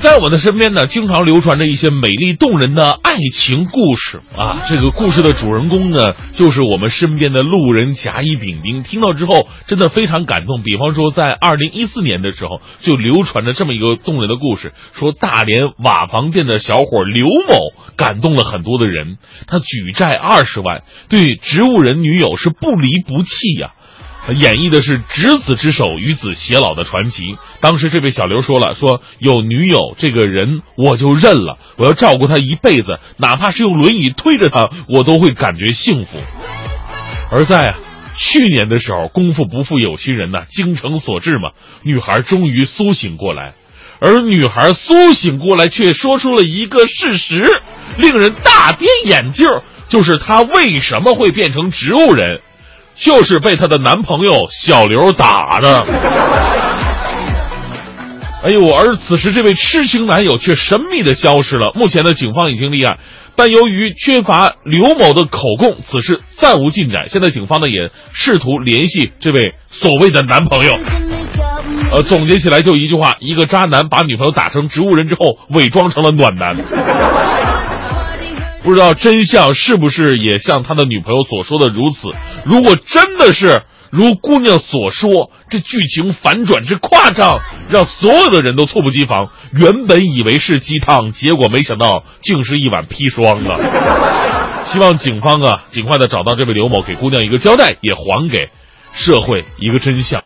在我的身边呢，经常流传着一些美丽动人的爱情故事啊。这个故事的主人公呢，就是我们身边的路人甲乙丙丁。听到之后，真的非常感动。比方说，在二零一四年的时候，就流传着这么一个动人的故事，说大连瓦房店的小伙刘某感动了很多的人。他举债二十万，对植物人女友是不离不弃呀。演绎的是执子之手与子偕老的传奇。当时这位小刘说了：“说有女友这个人我就认了，我要照顾她一辈子，哪怕是用轮椅推着她，我都会感觉幸福。”而在去年的时候，功夫不负有心人呐，精诚所至嘛，女孩终于苏醒过来。而女孩苏醒过来，却说出了一个事实，令人大跌眼镜，就是她为什么会变成植物人。就是被她的男朋友小刘打的。哎呦，而此时这位痴情男友却神秘的消失了。目前呢，警方已经立案，但由于缺乏刘某的口供，此事暂无进展。现在警方呢也试图联系这位所谓的男朋友。呃，总结起来就一句话：一个渣男把女朋友打成植物人之后，伪装成了暖男。不知道真相是不是也像他的女朋友所说的如此？如果真的是如姑娘所说，这剧情反转之夸张，让所有的人都猝不及防。原本以为是鸡汤，结果没想到竟是一碗砒霜啊！希望警方啊尽快的找到这位刘某，给姑娘一个交代，也还给社会一个真相。